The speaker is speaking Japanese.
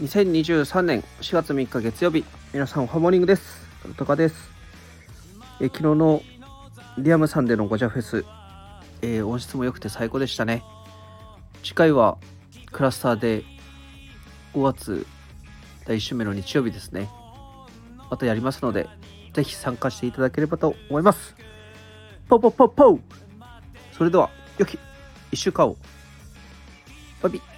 2023年4月3日月曜日皆さんおはモーニングです。とかです。え昨日のリアムさんでのゴジャフェス、えー、音質も良くて最高でしたね。次回はクラスターで5月第1週目の日曜日ですね。またやりますのでぜひ参加していただければと思います。ポポポポそれでは良き1週間を。バイビ